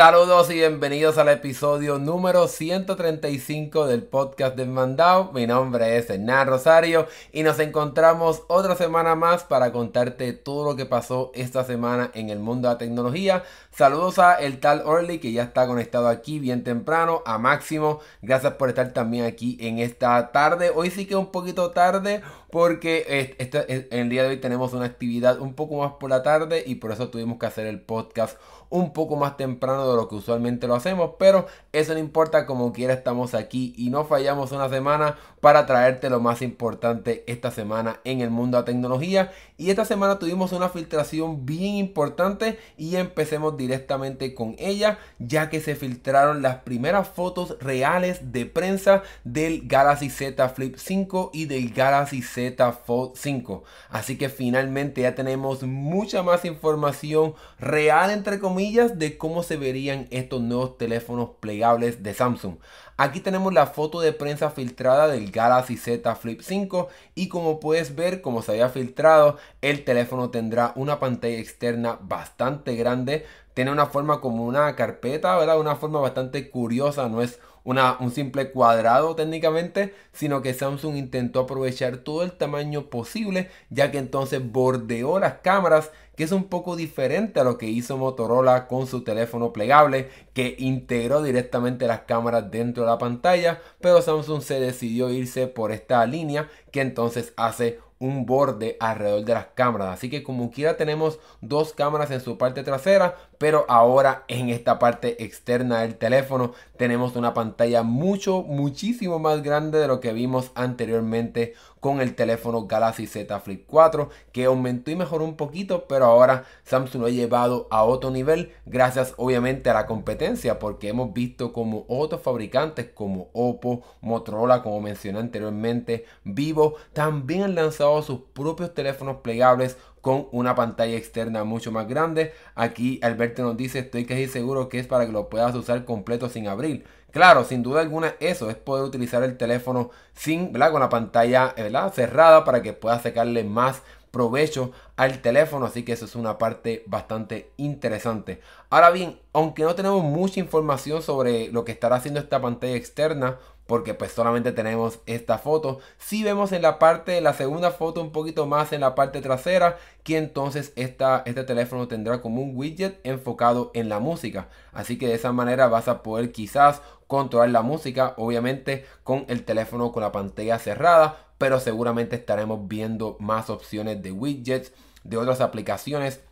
Saludos y bienvenidos al episodio número 135 del podcast de Mandao. Mi nombre es Hernán Rosario y nos encontramos otra semana más para contarte todo lo que pasó esta semana en el mundo de la tecnología. Saludos a el tal Orly que ya está conectado aquí bien temprano, a Máximo. Gracias por estar también aquí en esta tarde. Hoy sí que un poquito tarde porque este, el día de hoy tenemos una actividad un poco más por la tarde y por eso tuvimos que hacer el podcast un poco más temprano de lo que usualmente lo hacemos, pero eso no importa, como quiera estamos aquí y no fallamos una semana para traerte lo más importante esta semana en el mundo de la tecnología. Y esta semana tuvimos una filtración bien importante y empecemos directamente con ella, ya que se filtraron las primeras fotos reales de prensa del Galaxy Z Flip 5 y del Galaxy Z Fold 5. Así que finalmente ya tenemos mucha más información real entre comillas de cómo se verían estos nuevos teléfonos plegables de Samsung. Aquí tenemos la foto de prensa filtrada del Galaxy Z Flip 5 y como puedes ver, como se había filtrado, el teléfono tendrá una pantalla externa bastante grande, tiene una forma como una carpeta, ¿verdad? Una forma bastante curiosa, no es una, un simple cuadrado técnicamente, sino que Samsung intentó aprovechar todo el tamaño posible, ya que entonces bordeó las cámaras, que es un poco diferente a lo que hizo Motorola con su teléfono plegable, que integró directamente las cámaras dentro de la pantalla, pero Samsung se decidió irse por esta línea que entonces hace un borde alrededor de las cámaras. Así que como quiera tenemos dos cámaras en su parte trasera, pero ahora en esta parte externa del teléfono tenemos una pantalla mucho, muchísimo más grande de lo que vimos anteriormente con el teléfono Galaxy Z Flip 4 que aumentó y mejoró un poquito pero ahora Samsung lo ha llevado a otro nivel gracias obviamente a la competencia porque hemos visto como otros fabricantes como Oppo, Motorola como mencioné anteriormente, Vivo también han lanzado sus propios teléfonos plegables con una pantalla externa mucho más grande. Aquí Alberto nos dice, estoy casi seguro que es para que lo puedas usar completo sin abrir. Claro, sin duda alguna eso es poder utilizar el teléfono sin, ¿verdad? Con la pantalla cerrada para que puedas sacarle más provecho al teléfono así que eso es una parte bastante interesante ahora bien aunque no tenemos mucha información sobre lo que estará haciendo esta pantalla externa porque pues solamente tenemos esta foto. Si vemos en la parte de la segunda foto un poquito más en la parte trasera, que entonces esta, este teléfono tendrá como un widget enfocado en la música. Así que de esa manera vas a poder quizás controlar la música, obviamente con el teléfono con la pantalla cerrada, pero seguramente estaremos viendo más opciones de widgets, de otras aplicaciones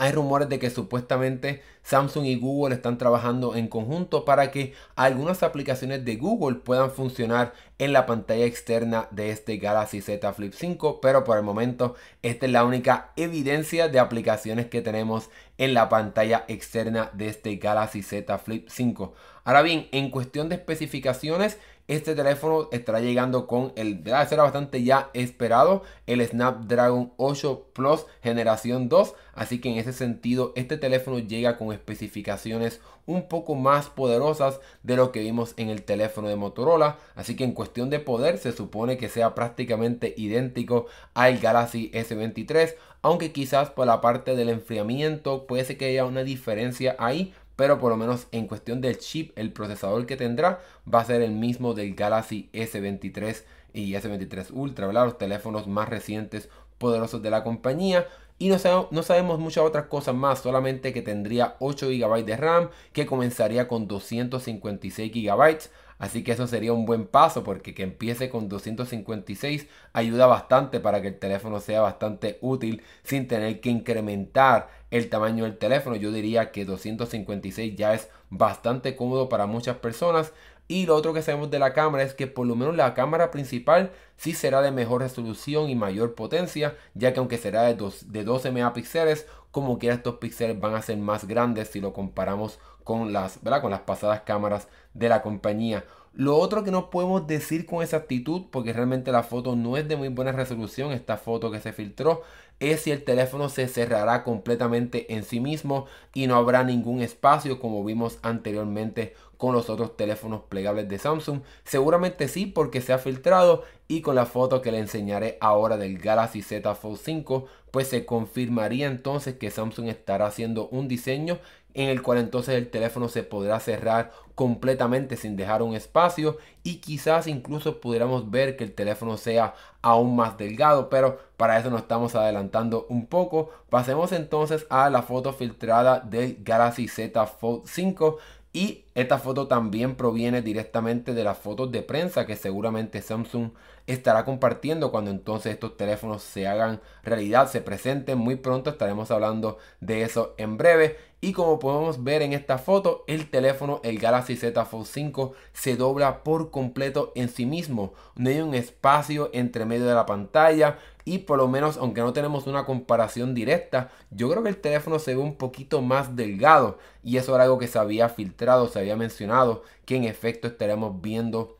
hay rumores de que supuestamente Samsung y Google están trabajando en conjunto para que algunas aplicaciones de Google puedan funcionar en la pantalla externa de este Galaxy Z Flip 5, pero por el momento esta es la única evidencia de aplicaciones que tenemos en la pantalla externa de este Galaxy Z Flip 5. Ahora bien, en cuestión de especificaciones, este teléfono estará llegando con el, será bastante ya esperado, el Snapdragon 8 Plus generación 2. Así que en ese sentido, este teléfono llega con especificaciones un poco más poderosas de lo que vimos en el teléfono de Motorola. Así que en cuestión de poder se supone que sea prácticamente idéntico al Galaxy S23. Aunque quizás por la parte del enfriamiento puede ser que haya una diferencia ahí pero por lo menos en cuestión del chip, el procesador que tendrá va a ser el mismo del Galaxy S23 y S23 Ultra, los teléfonos más recientes, poderosos de la compañía. Y no, no, sabemos muchas otras cosas más, solamente que tendría 8 GB de RAM, que comenzaría con 256 GB. Así que eso sería un buen paso porque que empiece con 256 ayuda bastante para que el teléfono sea bastante útil sin tener que incrementar el tamaño del teléfono. Yo diría que 256 ya es bastante cómodo para muchas personas. Y lo otro que sabemos de la cámara es que por lo menos la cámara principal sí será de mejor resolución y mayor potencia, ya que aunque será de, de 12 megapíxeles, como quiera estos píxeles van a ser más grandes si lo comparamos con las, con las pasadas cámaras de la compañía. Lo otro que no podemos decir con exactitud, porque realmente la foto no es de muy buena resolución, esta foto que se filtró, es si el teléfono se cerrará completamente en sí mismo y no habrá ningún espacio como vimos anteriormente con los otros teléfonos plegables de Samsung. Seguramente sí porque se ha filtrado y con la foto que le enseñaré ahora del Galaxy Z Fold 5 pues se confirmaría entonces que Samsung estará haciendo un diseño en el cual entonces el teléfono se podrá cerrar completamente sin dejar un espacio y quizás incluso pudiéramos ver que el teléfono sea aún más delgado pero para eso nos estamos adelantando un poco. Pasemos entonces a la foto filtrada del Galaxy Z Fold 5 y esta foto también proviene directamente de las fotos de prensa que seguramente Samsung estará compartiendo cuando entonces estos teléfonos se hagan realidad, se presenten muy pronto. Estaremos hablando de eso en breve. Y como podemos ver en esta foto, el teléfono, el Galaxy Z Fold 5, se dobla por completo en sí mismo. No hay un espacio entre medio de la pantalla. Y por lo menos, aunque no tenemos una comparación directa, yo creo que el teléfono se ve un poquito más delgado. Y eso era algo que se había filtrado, se había mencionado, que en efecto estaremos viendo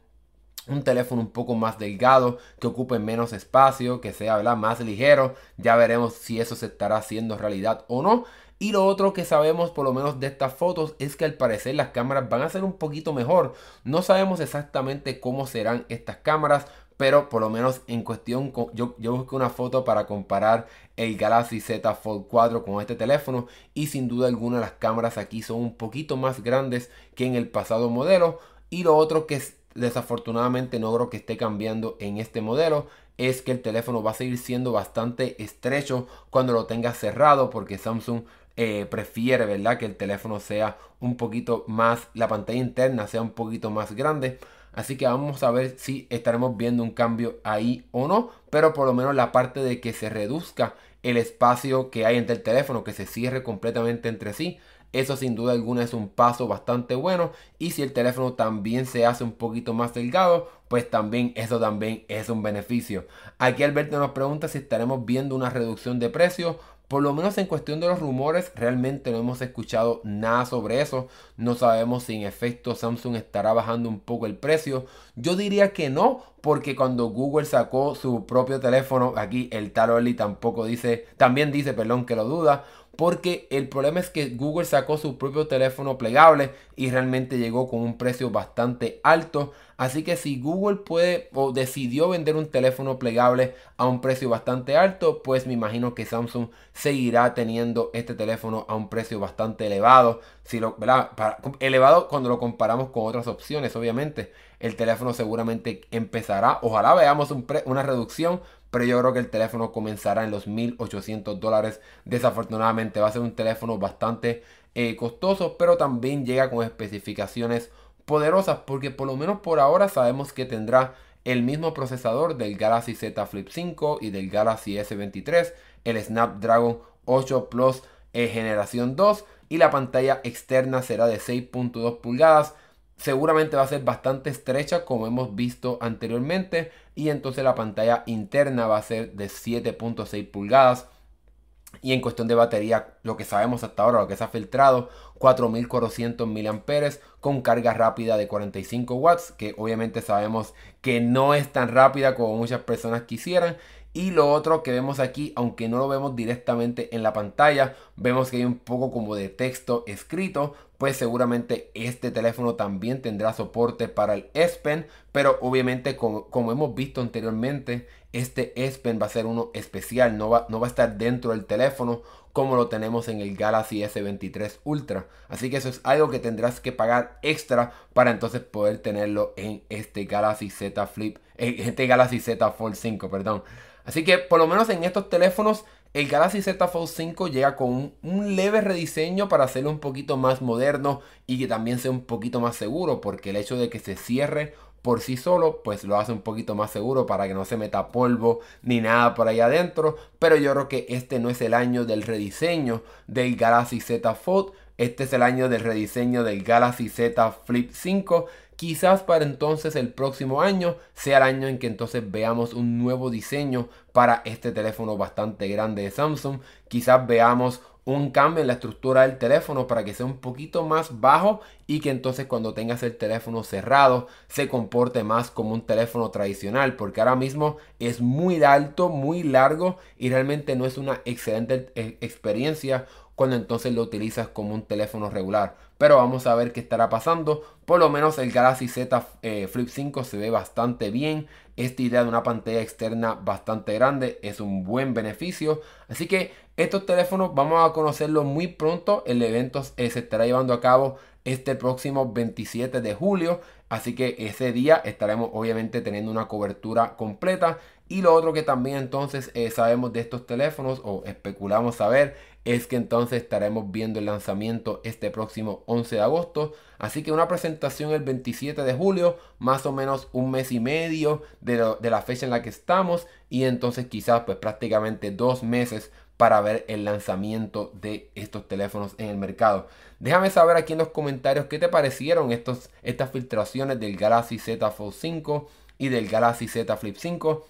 un teléfono un poco más delgado, que ocupe menos espacio, que sea más ligero. Ya veremos si eso se estará haciendo realidad o no. Y lo otro que sabemos por lo menos de estas fotos es que al parecer las cámaras van a ser un poquito mejor. No sabemos exactamente cómo serán estas cámaras, pero por lo menos en cuestión, yo, yo busqué una foto para comparar el Galaxy Z Fold 4 con este teléfono y sin duda alguna las cámaras aquí son un poquito más grandes que en el pasado modelo. Y lo otro que desafortunadamente no creo que esté cambiando en este modelo es que el teléfono va a seguir siendo bastante estrecho cuando lo tenga cerrado porque Samsung eh, prefiere, ¿verdad? Que el teléfono sea un poquito más, la pantalla interna sea un poquito más grande. Así que vamos a ver si estaremos viendo un cambio ahí o no. Pero por lo menos la parte de que se reduzca el espacio que hay entre el teléfono, que se cierre completamente entre sí. Eso sin duda alguna es un paso bastante bueno. Y si el teléfono también se hace un poquito más delgado, pues también eso también es un beneficio. Aquí Alberto nos pregunta si estaremos viendo una reducción de precio por lo menos en cuestión de los rumores, realmente no hemos escuchado nada sobre eso. No sabemos si en efecto Samsung estará bajando un poco el precio. Yo diría que no, porque cuando Google sacó su propio teléfono, aquí el Taroli tampoco dice, también dice, perdón, que lo duda porque el problema es que Google sacó su propio teléfono plegable y realmente llegó con un precio bastante alto. Así que si Google puede o decidió vender un teléfono plegable a un precio bastante alto, pues me imagino que Samsung seguirá teniendo este teléfono a un precio bastante elevado. Si lo, elevado cuando lo comparamos con otras opciones, obviamente. El teléfono seguramente empezará, ojalá veamos una reducción, pero yo creo que el teléfono comenzará en los 1800 dólares. Desafortunadamente va a ser un teléfono bastante eh, costoso, pero también llega con especificaciones poderosas porque por lo menos por ahora sabemos que tendrá el mismo procesador del Galaxy Z Flip 5 y del Galaxy S23, el Snapdragon 8 Plus eh, generación 2 y la pantalla externa será de 6.2 pulgadas seguramente va a ser bastante estrecha como hemos visto anteriormente y entonces la pantalla interna va a ser de 7.6 pulgadas. Y en cuestión de batería lo que sabemos hasta ahora lo que se ha filtrado 4400 mAh con carga rápida de 45 watts que obviamente sabemos que no es tan rápida como muchas personas quisieran y lo otro que vemos aquí, aunque no lo vemos directamente en la pantalla, vemos que hay un poco como de texto escrito, pues seguramente este teléfono también tendrá soporte para el S Pen, pero obviamente como, hemos visto anteriormente, este S Pen va a ser uno especial, no va, no va a estar dentro del teléfono como lo tenemos en el Galaxy S23 Ultra. Así que eso es algo que tendrás que pagar extra para entonces poder tenerlo en este Galaxy Z Flip, este Galaxy Z Fold 5, perdón. Así que por lo menos en estos teléfonos el Galaxy Z Fold 5 llega con un, leve rediseño para hacerlo un poquito más moderno y que también sea un poquito más seguro porque el hecho de que se cierre por sí solo pues lo hace un poquito más seguro para que no se meta polvo ni nada por ahí adentro pero yo creo que este no es el año del rediseño del Galaxy Z Fold este es el año del rediseño del Galaxy Z Flip 5 Quizás para entonces el próximo año sea el año en que entonces veamos un nuevo diseño para este teléfono bastante grande de Samsung. Quizás veamos un cambio en la estructura del teléfono para que sea un poquito más bajo y que entonces cuando tengas el teléfono cerrado se comporte más como un teléfono tradicional porque ahora mismo es muy alto, muy largo y realmente no es una excelente eh, experiencia cuando entonces lo utilizas como un teléfono regular. Pero vamos a ver qué estará pasando. Por lo menos el Galaxy Z eh, Flip 5 se ve bastante bien. Esta idea de una pantalla externa bastante grande es un buen beneficio. Así que estos teléfonos vamos a conocerlos muy pronto. El evento se estará llevando a cabo este próximo 27 de julio. Así que ese día estaremos obviamente teniendo una cobertura completa. Y lo otro que también entonces eh, sabemos de estos teléfonos o especulamos saber es que entonces estaremos viendo el lanzamiento este próximo 11 de agosto. Así que una presentación el 27 de julio, más o menos un mes y medio de, la fecha en la que estamos. Y entonces quizás pues prácticamente dos meses para ver el lanzamiento de estos teléfonos en el mercado. Déjame saber aquí en los comentarios qué te parecieron estos, estas filtraciones del Galaxy Z Fold 5 y del Galaxy Z Flip 5.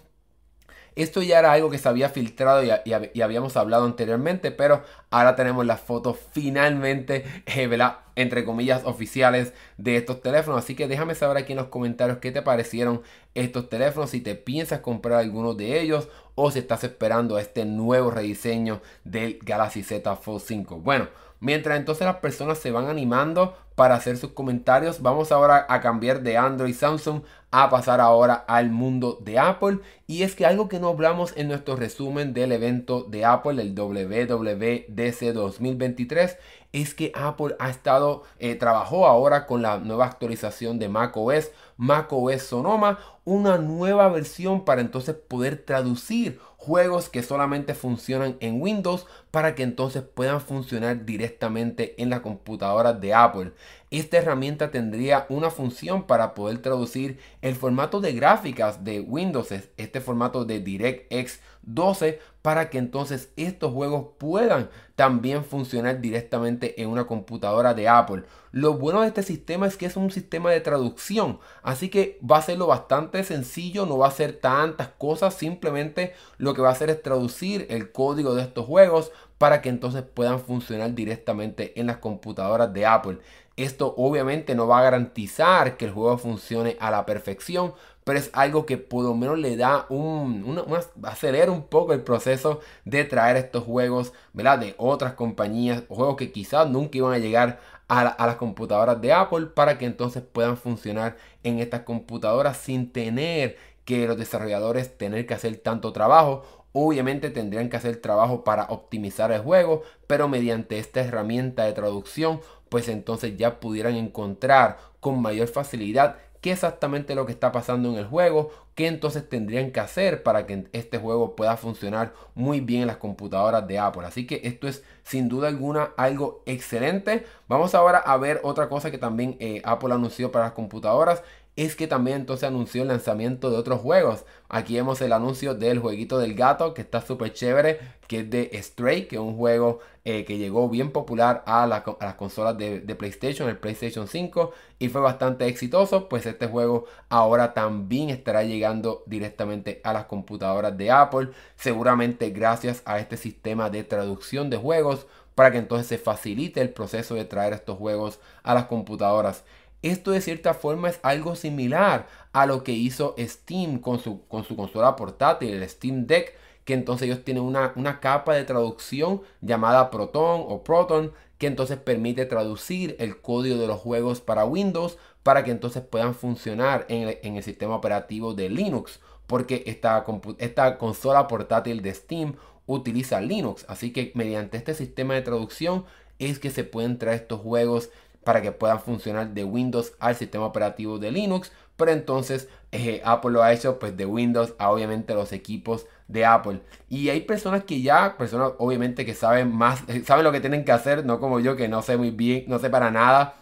Esto ya era algo que se había filtrado y, habíamos hablado anteriormente, pero ahora tenemos las fotos finalmente, eh, entre comillas, oficiales de estos teléfonos. Así que déjame saber aquí en los comentarios qué te parecieron estos teléfonos, si te piensas comprar alguno de ellos o si estás esperando este nuevo rediseño del Galaxy Z Fold 5. Bueno, mientras entonces las personas se van animando para hacer sus comentarios, vamos ahora a cambiar de Android Samsung a pasar ahora al mundo de Apple. Y es que algo que no hablamos en nuestro resumen del evento de Apple, el WWDC 2023, es que Apple ha estado, eh, trabajó ahora con la nueva actualización de macOS, macOS Sonoma, una nueva versión para entonces poder traducir juegos que solamente funcionan en Windows para que entonces puedan funcionar directamente en la computadora de Apple. Esta herramienta tendría una función para poder traducir el formato de gráficas de Windows, este formato de DirectX 12, para que entonces estos juegos puedan también funcionar directamente en una computadora de Apple. Lo bueno de este sistema es que es un sistema de traducción, así que va a serlo bastante sencillo, no va a ser tantas cosas, simplemente lo que va a hacer es traducir el código de estos juegos para que entonces puedan funcionar directamente en las computadoras de Apple. Esto obviamente no va a garantizar que el juego funcione a la perfección, pero es algo que por lo menos le da un, acelera un poco el proceso de traer estos juegos, ¿verdad? De otras compañías, juegos que quizás nunca iban a llegar a, a, las computadoras de Apple para que entonces puedan funcionar en estas computadoras sin tener que los desarrolladores tener que hacer tanto trabajo. Obviamente tendrían que hacer trabajo para optimizar el juego, pero mediante esta herramienta de traducción, pues entonces ya pudieran encontrar con mayor facilidad qué exactamente lo que está pasando en el juego, qué entonces tendrían que hacer para que este juego pueda funcionar muy bien en las computadoras de Apple. Así que esto es sin duda alguna algo excelente. Vamos ahora a ver otra cosa que también eh, Apple anunció para las computadoras es que también entonces anunció el lanzamiento de otros juegos. Aquí vemos el anuncio del jueguito del gato que está súper chévere, que es de Stray, que es un juego eh, que llegó bien popular a, las consolas de, de, PlayStation, el PlayStation 5, y fue bastante exitoso. Pues este juego ahora también estará llegando directamente a las computadoras de Apple, seguramente gracias a este sistema de traducción de juegos para que entonces se facilite el proceso de traer estos juegos a las computadoras. Esto de cierta forma es algo similar a lo que hizo Steam con su, con su consola portátil, el Steam Deck, que entonces ellos tienen una, una capa de traducción llamada Proton o Proton, que entonces permite traducir el código de los juegos para Windows para que entonces puedan funcionar en el, en el sistema operativo de Linux, porque esta, esta consola portátil de Steam utiliza Linux, así que mediante este sistema de traducción es que se pueden traer estos juegos para que puedan funcionar de Windows al sistema operativo de Linux. Pero entonces eh, Apple lo ha hecho pues de Windows a obviamente los equipos de Apple. Y hay personas que ya, personas obviamente que saben más, saben lo que tienen que hacer, no como yo que no sé muy bien, no sé para nada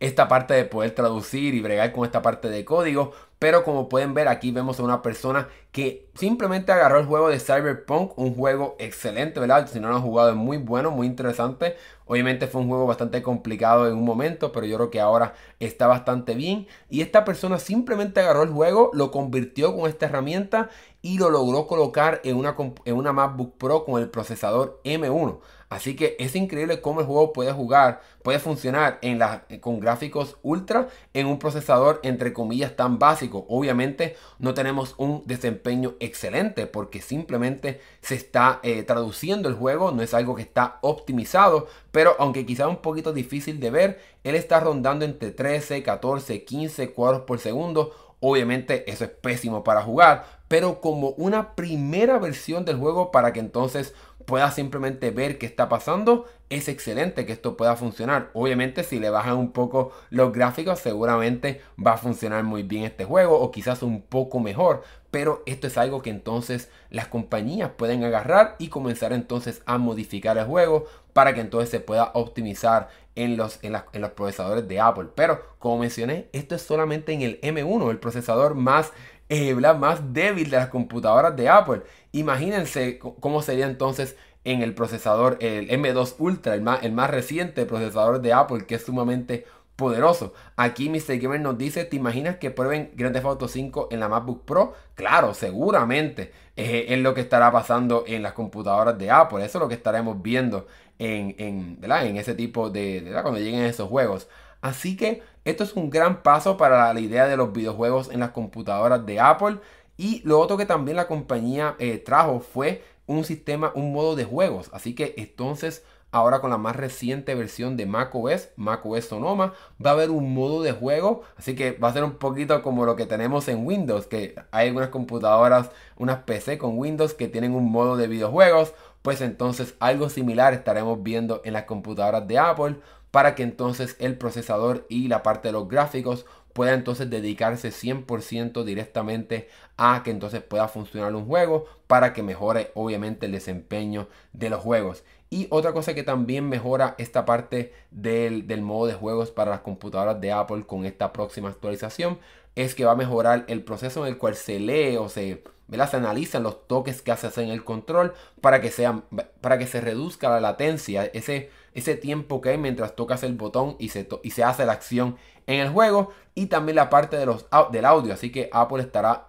esta parte de poder traducir y bregar con esta parte de código. Pero como pueden ver aquí vemos a una persona que simplemente agarró el juego de Cyberpunk, un juego excelente, ¿verdad? Si no lo han jugado es muy bueno, muy interesante. Obviamente fue un juego bastante complicado en un momento, pero yo creo que ahora está bastante bien. Y esta persona simplemente agarró el juego, lo convirtió con esta herramienta y lo logró colocar en una, en una MacBook Pro con el procesador M1. Así que es increíble cómo el juego puede jugar, puede funcionar en con gráficos ultra en un procesador entre comillas tan básico. Obviamente no tenemos un desempeño excelente porque simplemente se está eh, traduciendo el juego, no es algo que está optimizado, pero aunque quizá un poquito difícil de ver, él está rondando entre 13, 14, 15 cuadros por segundo. Obviamente eso es pésimo para jugar, pero como una primera versión del juego para que entonces pueda simplemente ver qué está pasando, es excelente que esto pueda funcionar. Obviamente si le bajan un poco los gráficos seguramente va a funcionar muy bien este juego o quizás un poco mejor. Pero esto es algo que entonces las compañías pueden agarrar y comenzar entonces a modificar el juego para que entonces se pueda optimizar en los, en, los procesadores de Apple. Pero como mencioné, esto es solamente en el M1, el procesador más eh, más débil de las computadoras de Apple. Imagínense cómo sería entonces en el procesador, el M2 Ultra, el más, el más reciente procesador de Apple, que es sumamente poderoso. Aquí Mr. Gamer nos dice, ¿te imaginas que prueben Grand Theft Auto 5 en la MacBook Pro? Claro, seguramente es lo que estará pasando en las computadoras de Apple. Eso es lo que estaremos viendo en, en, en ese tipo de, cuando lleguen esos juegos. Así que esto es un gran paso para la idea de los videojuegos en las computadoras de Apple. Y lo otro que también la compañía eh, trajo fue un sistema, un modo de juegos. Así que entonces ahora con la más reciente versión de macOS, macOS Sonoma, va a haber un modo de juego. Así que va a ser un poquito como lo que tenemos en Windows, que hay algunas computadoras, unas PC con Windows que tienen un modo de videojuegos. Pues entonces algo similar estaremos viendo en las computadoras de Apple para que entonces el procesador y la parte de los gráficos pueda entonces dedicarse 100% directamente a que entonces pueda funcionar un juego para que mejore obviamente el desempeño de los juegos. Y otra cosa que también mejora esta parte del, modo de juegos para las computadoras de Apple con esta próxima actualización es que va a mejorar el proceso en el cual se lee o se, se analizan los toques que haces en el control para que, sean, para que se reduzca la latencia, ese ese tiempo que hay mientras tocas el botón y se, y se hace la acción en el juego y también la parte de los, del audio. Así que Apple estará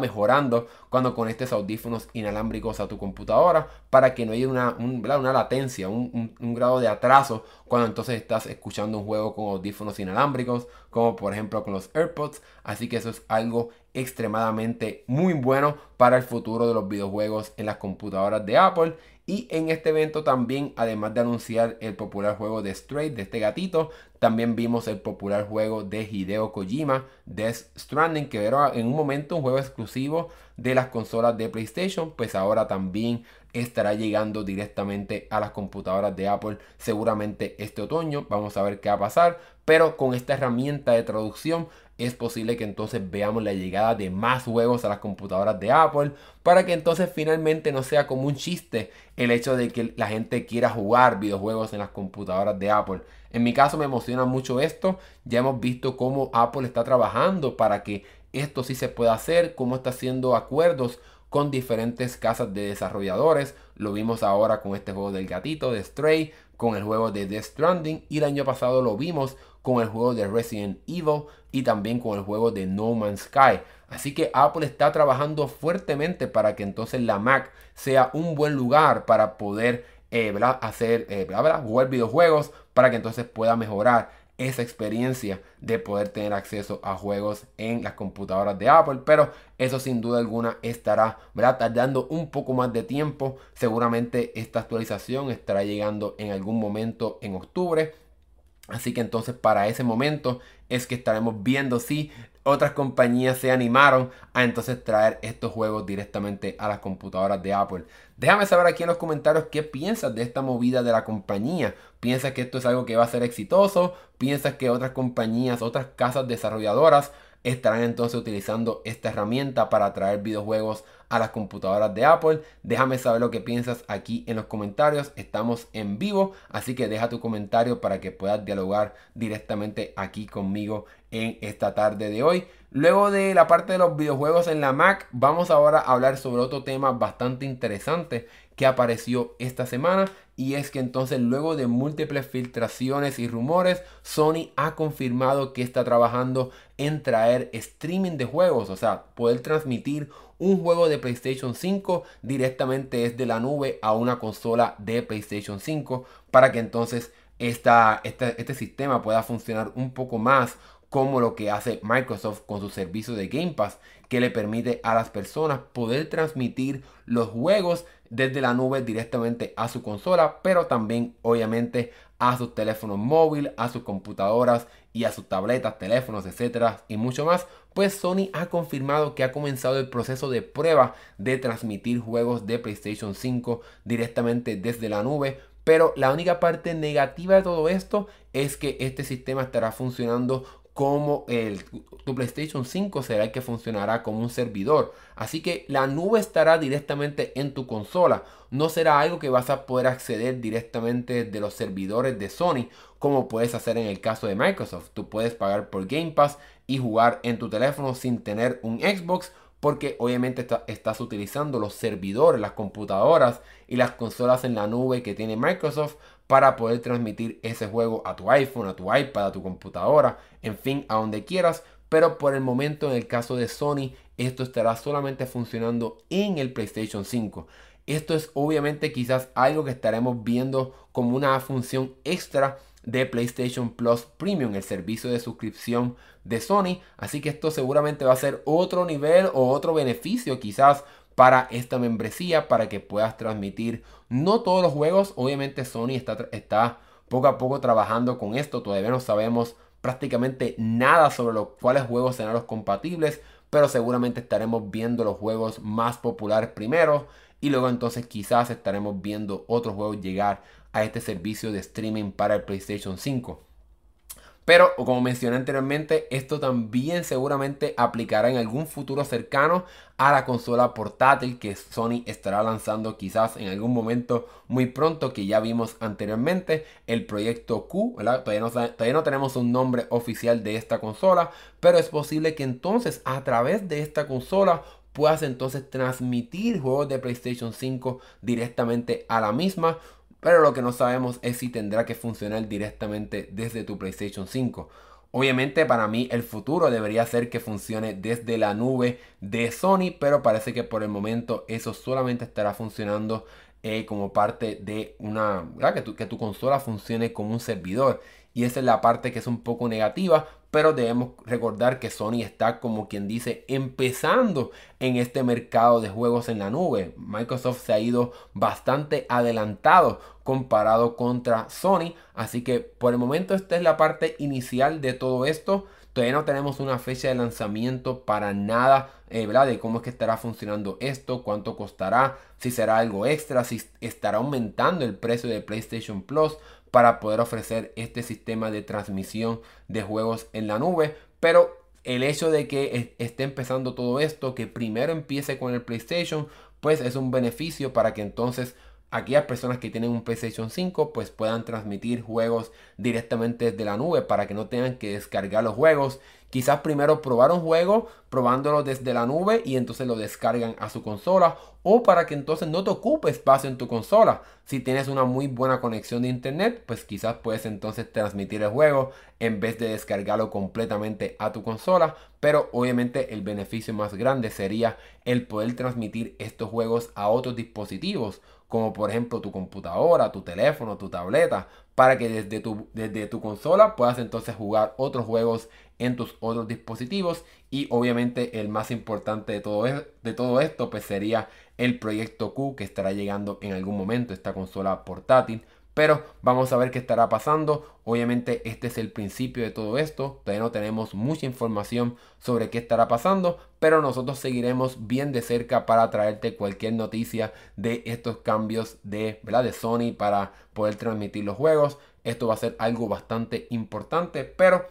mejorando cuando conectes audífonos inalámbricos a tu computadora para que no haya una, una latencia, un, grado de atraso cuando entonces estás escuchando un juego con audífonos inalámbricos, como por ejemplo con los AirPods. Así que eso es algo extremadamente muy bueno para el futuro de los videojuegos en las computadoras de Apple. Y en este evento también, además de anunciar el popular juego de Stray, de este gatito, también vimos el popular juego de Hideo Kojima, Death Stranding, que era en un momento un juego exclusivo de las consolas de PlayStation, pues ahora también estará llegando directamente a las computadoras de Apple seguramente este otoño. Vamos a ver qué va a pasar, pero con esta herramienta de traducción es posible que entonces veamos la llegada de más juegos a las computadoras de Apple para que entonces finalmente no sea como un chiste el hecho de que la gente quiera jugar videojuegos en las computadoras de Apple. En mi caso me emociona mucho esto. Ya hemos visto cómo Apple está trabajando para que esto sí se pueda hacer, cómo está haciendo acuerdos con diferentes casas de desarrolladores. Lo vimos ahora con este juego del gatito de Stray, con el juego de Death Stranding y el año pasado lo vimos con el juego de Resident Evil y también con el juego de No Man's Sky. Así que Apple está trabajando fuertemente para que entonces la Mac sea un buen lugar para poder eh, hacer eh, jugar videojuegos para que entonces pueda mejorar esa experiencia de poder tener acceso a juegos en las computadoras de Apple. Pero eso sin duda alguna estará tardando un poco más de tiempo. Seguramente esta actualización estará llegando en algún momento en octubre Así que entonces para ese momento es que estaremos viendo si otras compañías se animaron a entonces traer estos juegos directamente a las computadoras de Apple. Déjame saber aquí en los comentarios qué piensas de esta movida de la compañía. ¿Piensas que esto es algo que va a ser exitoso? ¿Piensas que otras compañías, otras casas desarrolladoras estarán entonces utilizando esta herramienta para traer videojuegos a las computadoras de Apple. Déjame saber lo que piensas aquí en los comentarios. Estamos en vivo, así que deja tu comentario para que puedas dialogar directamente aquí conmigo en esta tarde de hoy. Luego de la parte de los videojuegos en la Mac, vamos ahora a hablar sobre otro tema bastante interesante que apareció esta semana y es que entonces luego de múltiples filtraciones y rumores, Sony ha confirmado que está trabajando en traer streaming de juegos, o sea, poder transmitir un juego de PlayStation 5 directamente desde la nube a una consola de PlayStation 5 para que entonces esta, este sistema pueda funcionar un poco más como lo que hace Microsoft con su servicio de Game Pass, que le permite a las personas poder transmitir los juegos desde la nube directamente a su consola, pero también obviamente a sus teléfonos móviles, a sus computadoras y a sus tabletas, teléfonos, etcétera y mucho más, pues Sony ha confirmado que ha comenzado el proceso de prueba de transmitir juegos de PlayStation 5 directamente desde la nube pero la única parte negativa de todo esto es que este sistema estará funcionando como el, tu PlayStation 5 será el que funcionará como un servidor. Así que la nube estará directamente en tu consola. No será algo que vas a poder acceder directamente de los servidores de Sony como puedes hacer en el caso de Microsoft. Tú puedes pagar por Game Pass y jugar en tu teléfono sin tener un Xbox porque obviamente estás utilizando los servidores, las computadoras y las consolas en la nube que tiene Microsoft para poder transmitir ese juego a tu iPhone, a tu iPad, a tu computadora, en fin, a donde quieras. Pero por el momento, en el caso de Sony, esto estará solamente funcionando en el PlayStation 5. Esto es obviamente quizás algo que estaremos viendo como una función extra de PlayStation Plus Premium, el servicio de suscripción de Sony. Así que esto seguramente va a ser otro nivel o otro beneficio quizás para esta membresía, para que puedas transmitir no todos los juegos. Obviamente Sony está, está poco a poco trabajando con esto. Todavía no sabemos prácticamente nada sobre los cuáles juegos serán los compatibles, pero seguramente estaremos viendo los juegos más populares primero y luego entonces quizás estaremos viendo otros juegos llegar a este servicio de streaming para el PlayStation 5. Pero, como mencioné anteriormente, esto también seguramente aplicará en algún futuro cercano a la consola portátil que Sony estará lanzando quizás en algún momento muy pronto que ya vimos anteriormente, el proyecto Q, Todavía no, todavía no tenemos un nombre oficial de esta consola, pero es posible que entonces a través de esta consola puedas entonces transmitir juegos de PlayStation 5 directamente a la misma pero lo que no sabemos es si tendrá que funcionar directamente desde tu PlayStation 5. Obviamente para mí el futuro debería ser que funcione desde la nube de Sony, pero parece que por el momento eso solamente estará funcionando eh, como parte de una... Que tu, que tu consola funcione como un servidor. Y esa es la parte que es un poco negativa, pero debemos recordar que Sony está como quien dice empezando en este mercado de juegos en la nube. Microsoft se ha ido bastante adelantado comparado contra Sony, así que por el momento esta es la parte inicial de todo esto. Todavía no tenemos una fecha de lanzamiento para nada, eh, ¿verdad? De cómo es que estará funcionando esto, cuánto costará, si será algo extra, si estará aumentando el precio de PlayStation Plus para poder ofrecer este sistema de transmisión de juegos en la nube. Pero el hecho de que esté empezando todo esto, que primero empiece con el PlayStation, pues es un beneficio para que entonces aquellas personas que tienen un PlayStation 5 pues puedan transmitir juegos directamente desde la nube para que no tengan que descargar los juegos Quizás primero probar un juego probándolo desde la nube y entonces lo descargan a su consola o para que entonces no te ocupe espacio en tu consola. Si tienes una muy buena conexión de internet, pues quizás puedes entonces transmitir el juego en vez de descargarlo completamente a tu consola. Pero obviamente el beneficio más grande sería el poder transmitir estos juegos a otros dispositivos como por ejemplo tu computadora, tu teléfono, tu tableta, para que desde tu, desde tu consola puedas entonces jugar otros juegos en tus otros dispositivos y obviamente el más importante de todo, de todo esto pues sería el proyecto Q que estará llegando en algún momento esta consola portátil pero vamos a ver qué estará pasando. Obviamente este es el principio de todo esto. Todavía no tenemos mucha información sobre qué estará pasando. Pero nosotros seguiremos bien de cerca para traerte cualquier noticia de estos cambios de, ¿verdad? de Sony para poder transmitir los juegos. Esto va a ser algo bastante importante. Pero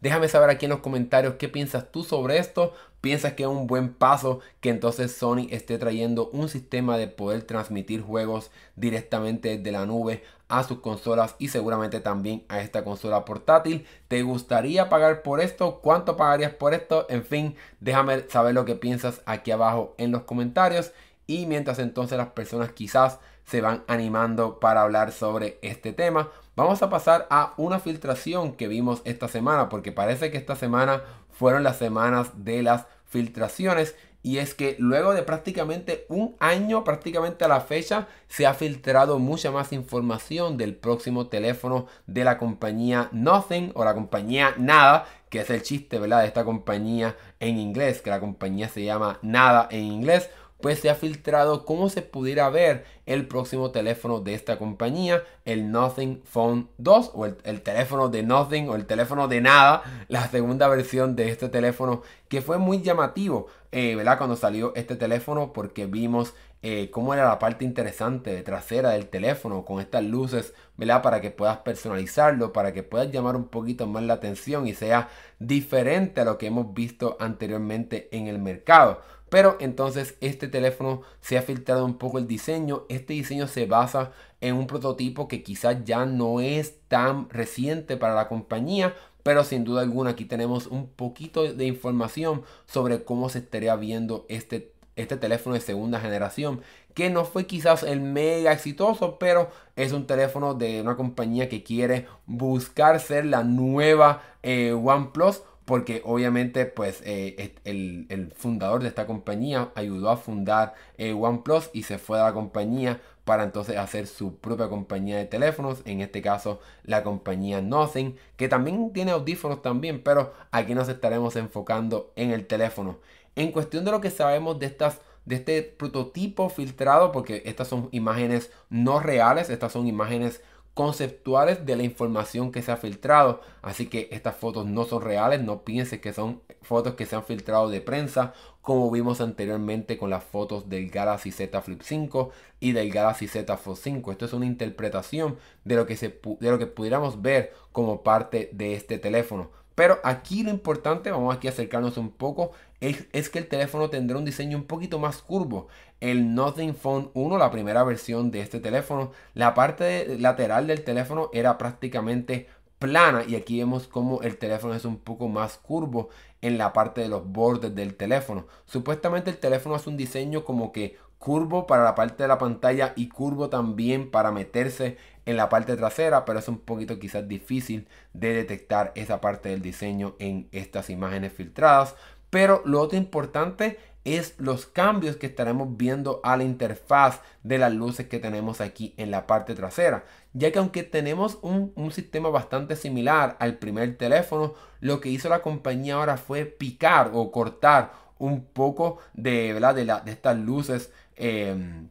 Déjame saber aquí en los comentarios qué piensas tú sobre esto. ¿Piensas que es un buen paso que entonces Sony esté trayendo un sistema de poder transmitir juegos directamente de la nube a sus consolas y seguramente también a esta consola portátil? ¿Te gustaría pagar por esto? ¿Cuánto pagarías por esto? En fin, déjame saber lo que piensas aquí abajo en los comentarios. Y mientras entonces las personas quizás se van animando para hablar sobre este tema. Vamos a pasar a una filtración que vimos esta semana, porque parece que esta semana fueron las semanas de las filtraciones y es que luego de prácticamente un año, prácticamente a la fecha, se ha filtrado mucha más información del próximo teléfono de la compañía Nothing o la compañía Nada, que es el chiste, ¿verdad? De esta compañía en inglés, que la compañía se llama Nada en inglés pues se ha filtrado cómo se pudiera ver el próximo teléfono de esta compañía, el Nothing Phone 2 o el, teléfono de Nothing o el teléfono de nada, la segunda versión de este teléfono que fue muy llamativo, eh. Cuando salió este teléfono porque vimos eh, cómo era la parte interesante de trasera del teléfono con estas luces, ¿verdad? Para que puedas personalizarlo, para que puedas llamar un poquito más la atención y sea diferente a lo que hemos visto anteriormente en el mercado. Pero entonces este teléfono se ha filtrado un poco el diseño. Este diseño se basa en un prototipo que quizás ya no es tan reciente para la compañía. Pero sin duda alguna aquí tenemos un poquito de información sobre cómo se estaría viendo este, este teléfono de segunda generación. Que no fue quizás el mega exitoso, pero es un teléfono de una compañía que quiere buscar ser la nueva eh, OnePlus porque obviamente pues eh, el, fundador de esta compañía ayudó a fundar eh, OnePlus y se fue a la compañía para entonces hacer su propia compañía de teléfonos, en este caso la compañía Nothing, que también tiene audífonos también, pero aquí nos estaremos enfocando en el teléfono. En cuestión de lo que sabemos de estas de este prototipo filtrado, porque estas son imágenes no reales, estas son imágenes conceptuales de la información que se ha filtrado. Así que estas fotos no son reales, no pienses que son fotos que se han filtrado de prensa, como vimos anteriormente con las fotos del Galaxy Z Flip 5 y del Galaxy Z Fold 5. Esto es una interpretación de lo que, se, de lo que pudiéramos ver como parte de este teléfono. Pero aquí lo importante, vamos aquí a acercarnos un poco, es, que el teléfono tendrá un diseño un poquito más curvo. El Nothing Phone 1, la primera versión de este teléfono, la parte lateral del teléfono era prácticamente plana y aquí vemos como el teléfono es un poco más curvo en la parte de los bordes del teléfono. Supuestamente el teléfono hace un diseño como que curvo para la parte de la pantalla y curvo también para meterse en la parte trasera, pero es un poquito quizás difícil de detectar esa parte del diseño en estas imágenes filtradas. Pero lo otro importante es los cambios que estaremos viendo a la interfaz de las luces que tenemos aquí en la parte trasera. Ya que aunque tenemos un, sistema bastante similar al primer teléfono, lo que hizo la compañía ahora fue picar o cortar un poco de, ¿verdad? de, de estas luces. Em,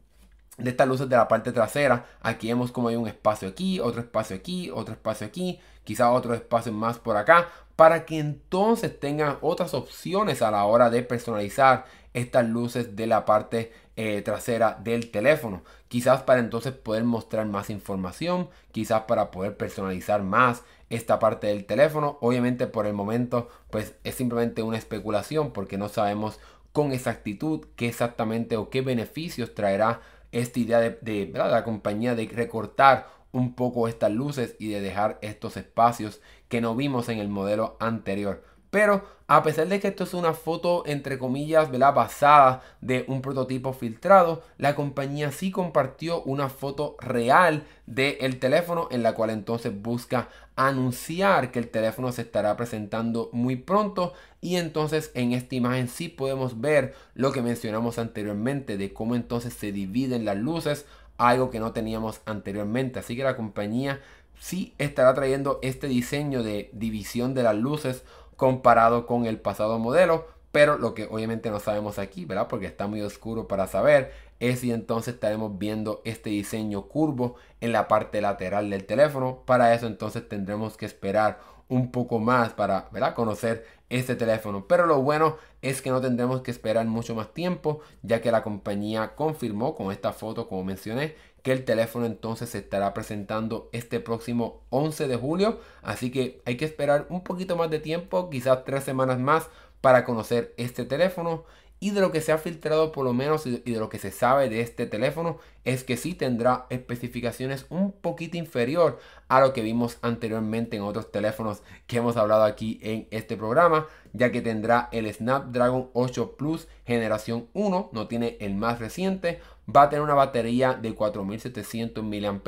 de estas luces de la parte trasera. Aquí vemos como hay un espacio aquí, otro espacio aquí, otro espacio aquí, quizá otro espacio más por acá, para que entonces tengan otras opciones a la hora de personalizar estas luces de la parte eh, trasera del teléfono. Quizás para entonces poder mostrar más información, quizás para poder personalizar más esta parte del teléfono. Obviamente por el momento pues es simplemente una especulación porque no sabemos con exactitud qué exactamente o qué beneficios traerá esta idea de, la compañía de recortar un poco estas luces y de dejar estos espacios que no vimos en el modelo anterior. Pero a pesar de que esto es una foto entre comillas ¿verdad? basada de un prototipo filtrado, la compañía sí compartió una foto real del teléfono en la cual entonces busca anunciar que el teléfono se estará presentando muy pronto y entonces en esta imagen sí podemos ver lo que mencionamos anteriormente de cómo entonces se dividen las luces, algo que no teníamos anteriormente. Así que la compañía sí estará trayendo este diseño de división de las luces comparado con el pasado modelo. Pero lo que obviamente no sabemos aquí, ¿verdad? Porque está muy oscuro para saber, es si entonces estaremos viendo este diseño curvo en la parte lateral del teléfono. Para eso entonces tendremos que esperar un poco más para ¿verdad? conocer este teléfono. Pero lo bueno es que no tendremos que esperar mucho más tiempo, ya que la compañía confirmó con esta foto, como mencioné, que el teléfono entonces se estará presentando este próximo 11 de julio. Así que hay que esperar un poquito más de tiempo, quizás tres semanas más, para conocer este teléfono. Y de lo que se ha filtrado por lo menos y de lo que se sabe de este teléfono es que sí tendrá especificaciones un poquito inferior a lo que vimos anteriormente en otros teléfonos que hemos hablado aquí en este programa, ya que tendrá el Snapdragon 8 Plus generación 1, no tiene el más reciente, va a tener una batería de 4700 mAh,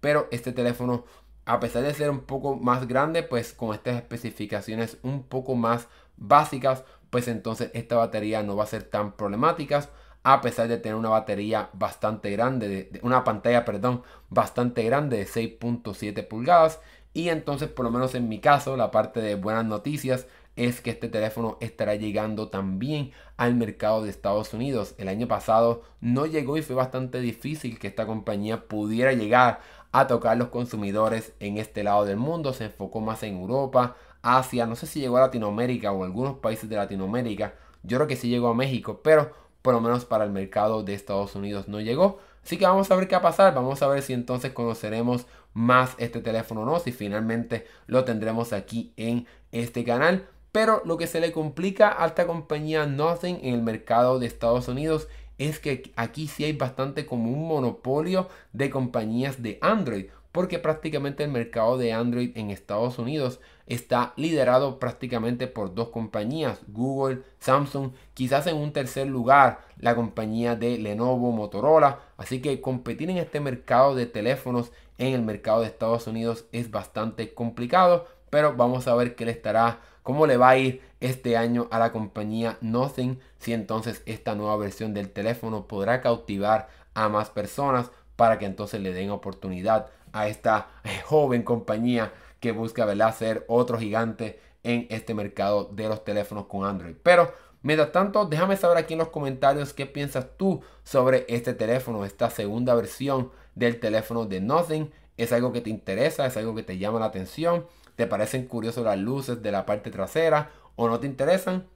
pero este teléfono a pesar de ser un poco más grande, pues con estas especificaciones un poco más básicas pues entonces esta batería no va a ser tan problemática a pesar de tener una batería bastante grande, de, una pantalla, perdón, bastante grande de 6.7 pulgadas. Y entonces, por lo menos en mi caso, la parte de buenas noticias es que este teléfono estará llegando también al mercado de Estados Unidos. El año pasado no llegó y fue bastante difícil que esta compañía pudiera llegar a tocar los consumidores en este lado del mundo. Se enfocó más en Europa, Asia, no sé si llegó a Latinoamérica o algunos países de Latinoamérica. Yo creo que sí llegó a México, pero por lo menos para el mercado de Estados Unidos no llegó. Así que vamos a ver qué va a pasar. Vamos a ver si entonces conoceremos más este teléfono o no. Si finalmente lo tendremos aquí en este canal. Pero lo que se le complica a esta compañía Nothing en el mercado de Estados Unidos es que aquí sí hay bastante como un monopolio de compañías de Android. Porque prácticamente el mercado de Android en Estados Unidos está liderado prácticamente por dos compañías, Google, Samsung, quizás en un tercer lugar la compañía de Lenovo, Motorola. Así que competir en este mercado de teléfonos en el mercado de Estados Unidos es bastante complicado. Pero vamos a ver qué le estará cómo le va a ir este año a la compañía Nothing, si entonces esta nueva versión del teléfono podrá cautivar a más personas para que entonces le den oportunidad a esta eh, joven compañía que busca ¿verdad? ser otro gigante en este mercado de los teléfonos con Android. Pero mientras tanto, déjame saber aquí en los comentarios qué piensas tú sobre este teléfono, esta segunda versión del teléfono de Nothing. ¿Es algo que te interesa? ¿Es algo que te llama la atención? ¿Te parecen curiosos las luces de la parte trasera o no te interesan?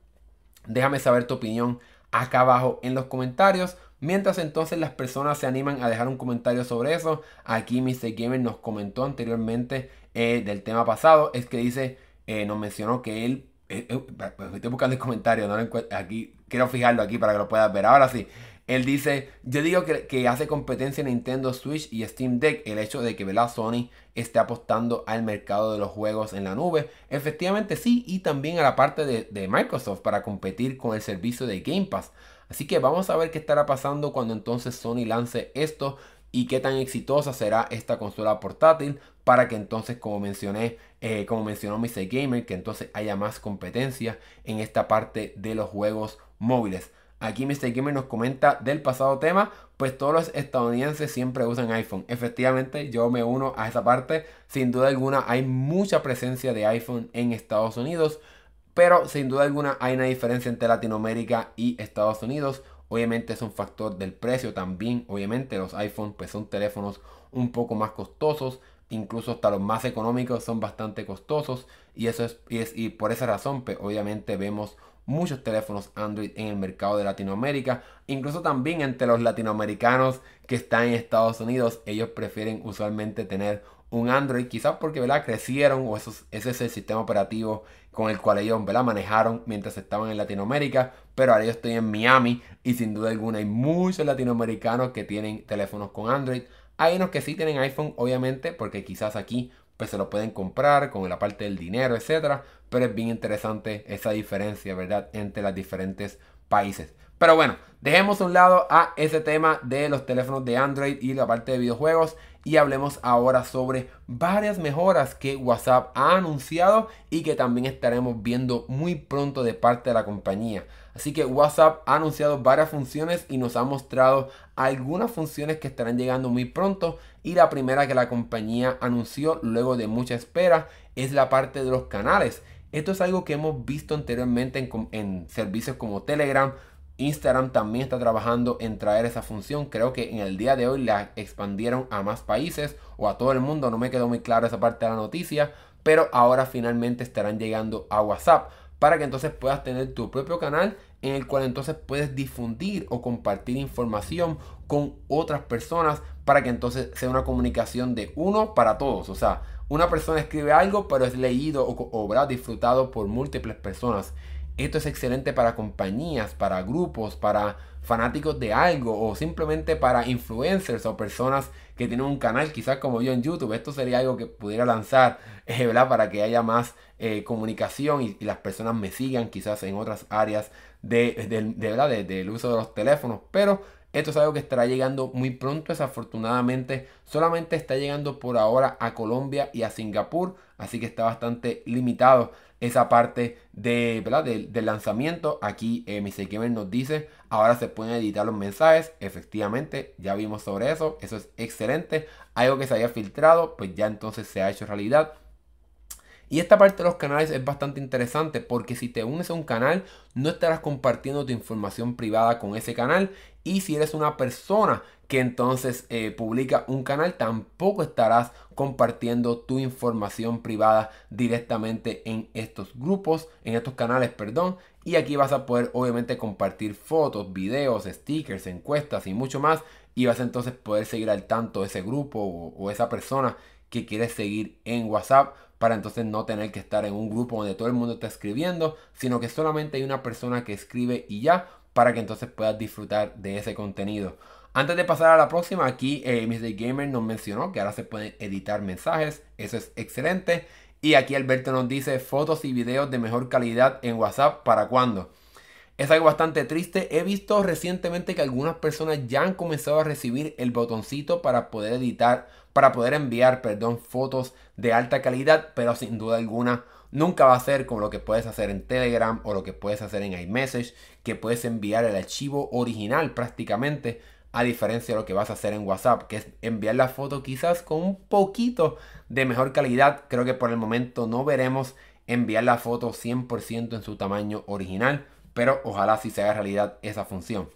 Déjame saber tu opinión acá abajo en los comentarios. Mientras entonces las personas se animan a dejar un comentario sobre eso. Aquí Mr. Gamer nos comentó anteriormente eh, del tema pasado. Es que dice, eh, nos mencionó que él... Eh, estoy buscando el comentario, no aquí, quiero fijarlo aquí para que lo puedas ver. Ahora sí, él dice, yo digo que, hace competencia Nintendo Switch y Steam Deck el hecho de que ¿verdad? Sony esté apostando al mercado de los juegos en la nube. Efectivamente sí, y también a la parte de, de Microsoft para competir con el servicio de Game Pass. Así que vamos a ver qué estará pasando cuando entonces Sony lance esto y qué tan exitosa será esta consola portátil para que entonces, como mencioné, eh, como mencionó Mr. Gamer, que entonces haya más competencia en esta parte de los juegos móviles. Aquí Mr. Gamer nos comenta del pasado tema, pues todos los estadounidenses siempre usan iPhone. Efectivamente, yo me uno a esa parte. Sin duda alguna hay mucha presencia de iPhone en Estados Unidos, pero sin duda alguna hay una diferencia entre Latinoamérica y Estados Unidos. Obviamente es un factor del precio también. Obviamente los iPhone pues son teléfonos un poco más costosos. Incluso hasta los más económicos son bastante costosos. Y eso es, es, y por esa razón pues obviamente vemos muchos teléfonos Android en el mercado de Latinoamérica. Incluso también entre los latinoamericanos que están en Estados Unidos, ellos prefieren usualmente tener un Android, quizás porque ¿verdad? crecieron o ese es el sistema operativo con el cual ellos ¿verdad? manejaron mientras estaban en Latinoamérica. Pero ahora yo estoy en Miami y sin duda alguna hay muchos latinoamericanos que tienen teléfonos con Android. Hay unos que sí tienen iPhone, obviamente, porque quizás aquí pues se lo pueden comprar con la parte del dinero, etcétera. Pero es bien interesante esa diferencia, ¿verdad? Entre los diferentes países. Pero bueno, dejemos a un lado a ese tema de los teléfonos de Android y la parte de videojuegos y hablemos ahora sobre varias mejoras que WhatsApp ha anunciado y que también estaremos viendo muy pronto de parte de la compañía. Así que WhatsApp ha anunciado varias funciones y nos ha mostrado algunas funciones que estarán llegando muy pronto. Y la primera que la compañía anunció luego de mucha espera es la parte de los canales. Esto es algo que hemos visto anteriormente en, servicios como Telegram, Instagram también está trabajando en traer esa función. Creo que en el día de hoy la expandieron a más países o a todo el mundo. No me quedó muy claro esa parte de la noticia. Pero ahora finalmente estarán llegando a WhatsApp para que entonces puedas tener tu propio canal en el cual entonces puedes difundir o compartir información con otras personas para que entonces sea una comunicación de uno para todos. O sea, una persona escribe algo pero es leído o, o disfrutado por múltiples personas. Esto es excelente para compañías, para grupos, para fanáticos de algo o simplemente para influencers o personas que tienen un canal, quizás como yo en YouTube. Esto sería algo que pudiera lanzar, eh, ¿verdad? Para que haya más eh, comunicación y, las personas me sigan quizás en otras áreas de, de, ¿verdad? del uso de los teléfonos. Pero Esto es algo que estará llegando muy pronto, desafortunadamente solamente está llegando por ahora a Colombia y a Singapur, así que está bastante limitado esa parte de, del lanzamiento. Aquí eh, Mr. Gamer nos dice, ahora se pueden editar los mensajes. Efectivamente, ya vimos sobre eso. Eso es excelente. Algo que se había filtrado, pues ya entonces se ha hecho realidad. Y esta parte de los canales es bastante interesante porque si te unes a un canal no estarás compartiendo tu información privada con ese canal y si eres una persona que entonces eh, publica un canal tampoco estarás compartiendo tu información privada directamente en estos grupos, en estos canales, perdón. Y aquí vas a poder obviamente compartir fotos, videos, stickers, encuestas y mucho más. Y vas a entonces poder seguir al tanto ese grupo o, o esa persona que quieres seguir en WhatsApp para entonces no tener que estar en un grupo donde todo el mundo está escribiendo, sino que solamente hay una persona que escribe y ya, para que entonces puedas disfrutar de ese contenido. Antes de pasar a la próxima, aquí eh, Mr. Gamer nos mencionó que ahora se pueden editar mensajes, eso es excelente. Y aquí Alberto nos dice fotos y videos de mejor calidad en WhatsApp, ¿para cuándo? Es algo bastante triste. He visto recientemente que algunas personas ya han comenzado a recibir el botoncito para poder editar, para poder enviar, perdón, fotos de alta calidad, pero sin duda alguna nunca va a ser como lo que puedes hacer en Telegram o lo que puedes hacer en iMessage, que puedes enviar el archivo original prácticamente, a diferencia de lo que vas a hacer en WhatsApp, que es enviar la foto quizás con un poquito de mejor calidad. Creo que por el momento no veremos enviar la foto 100% en su tamaño original pero ojalá sí se haga realidad esa función.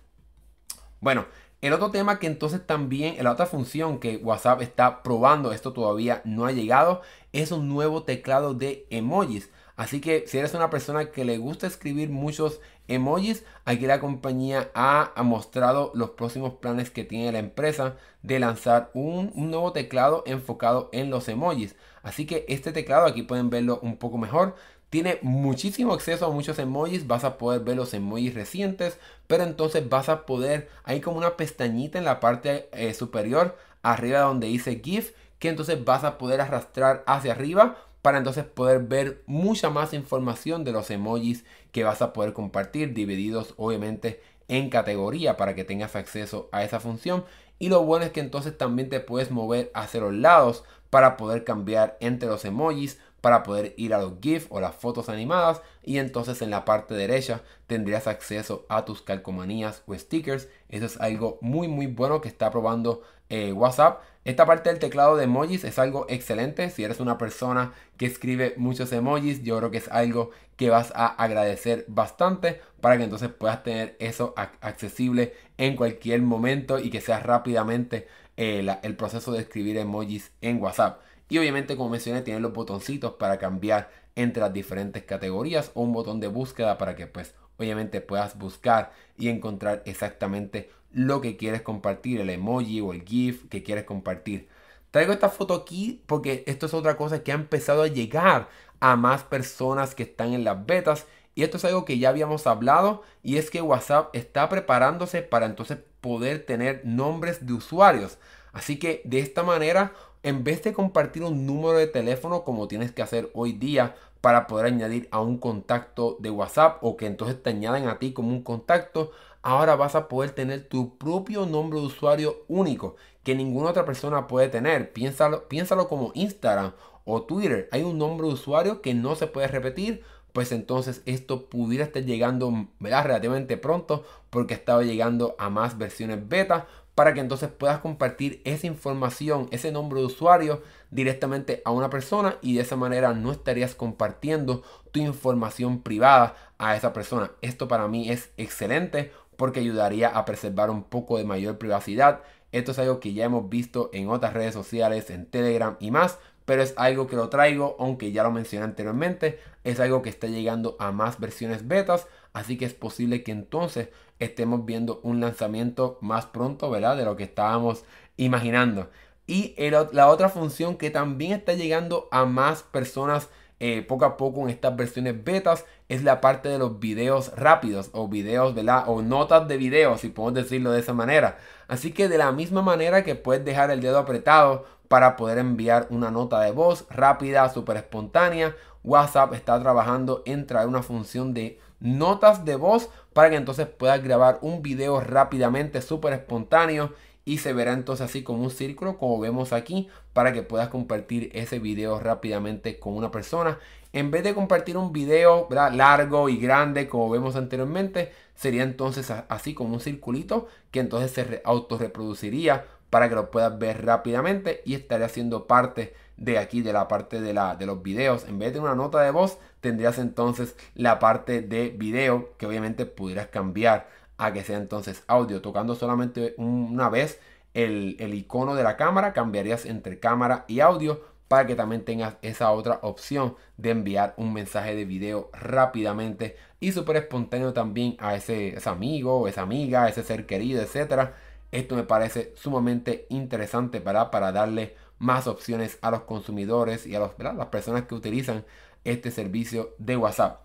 Bueno, el otro tema que entonces también, la otra función que WhatsApp está probando, esto todavía no ha llegado, es un nuevo teclado de emojis. Así que si eres una persona que le gusta escribir muchos emojis, aquí la compañía ha, mostrado los próximos planes que tiene la empresa de lanzar un, un, nuevo teclado enfocado en los emojis. Así que este teclado aquí pueden verlo un poco mejor. Tiene muchísimo acceso a muchos emojis, vas a poder ver los emojis recientes, pero entonces vas a poder, hay como una pestañita en la parte eh, superior, arriba donde dice GIF, que entonces vas a poder arrastrar hacia arriba para entonces poder ver mucha más información de los emojis que vas a poder compartir, divididos obviamente en categoría para que tengas acceso a esa función. Y lo bueno es que entonces también te puedes mover hacia los lados para poder cambiar entre los emojis para poder ir a los GIF o las fotos animadas y entonces en la parte derecha tendrías acceso a tus calcomanías o stickers. Eso es algo muy muy bueno que está probando eh, WhatsApp. Esta parte del teclado de emojis es algo excelente. Si eres una persona que escribe muchos emojis, yo creo que es algo que vas a agradecer bastante para que entonces puedas tener eso accesible en cualquier momento y que sea rápidamente eh, el proceso de escribir emojis en WhatsApp. Y obviamente, como mencioné, tienen los botoncitos para cambiar entre las diferentes categorías o un botón de búsqueda para que pues obviamente puedas buscar y encontrar exactamente lo que quieres compartir, el emoji o el GIF que quieres compartir. Traigo esta foto aquí porque esto es otra cosa que ha empezado a llegar a más personas que están en las betas y esto es algo que ya habíamos hablado y es que WhatsApp está preparándose para entonces poder tener nombres de usuarios. Así que de esta manera en vez de compartir un número de teléfono como tienes que hacer hoy día para poder añadir a un contacto de WhatsApp o que entonces te añadan a ti como un contacto, ahora vas a poder tener tu propio nombre de usuario único que ninguna otra persona puede tener. Piénsalo, piénsalo como Instagram o Twitter. Hay un nombre de usuario que no se puede repetir. Pues entonces esto pudiera estar llegando relativamente pronto porque estaba llegando a más versiones beta para que entonces puedas compartir esa información, ese nombre de usuario directamente a una persona y de esa manera no estarías compartiendo tu información privada a esa persona. Esto para mí es excelente porque ayudaría a preservar un poco de mayor privacidad. Esto es algo que ya hemos visto en otras redes sociales, en Telegram y más, pero es algo que lo traigo, aunque ya lo mencioné anteriormente, es algo que está llegando a más versiones betas, así que es posible que entonces estemos viendo un lanzamiento más pronto, ¿verdad? De lo que estábamos imaginando. Y la otra función que también está llegando a más personas eh, poco a poco en estas versiones betas es la parte de los videos rápidos o videos, ¿verdad? O notas de video, si podemos decirlo de esa manera. Así que de la misma manera que puedes dejar el dedo apretado para poder enviar una nota de voz rápida, súper espontánea, WhatsApp está trabajando en traer una función de notas de voz para que entonces puedas grabar un video rápidamente, súper espontáneo y se verá entonces así como un círculo como vemos aquí para que puedas compartir ese video rápidamente con una persona. En vez de compartir un video largo y grande como vemos anteriormente, sería entonces así como un circulito que entonces se autorreproduciría para que lo puedas ver rápidamente y estaría haciendo parte de aquí de la parte de, la, de los videos. En vez de una nota de voz, tendrías entonces la parte de video que obviamente pudieras cambiar a que sea entonces audio. Tocando solamente una vez el, el icono de la cámara, cambiarías entre cámara y audio para que también tengas esa otra opción de enviar un mensaje de video rápidamente y súper espontáneo también a ese, ese amigo, esa amiga, ese ser querido, etcétera esto me parece sumamente interesante para, para darle más opciones a los consumidores y a los, las personas que utilizan este servicio de WhatsApp.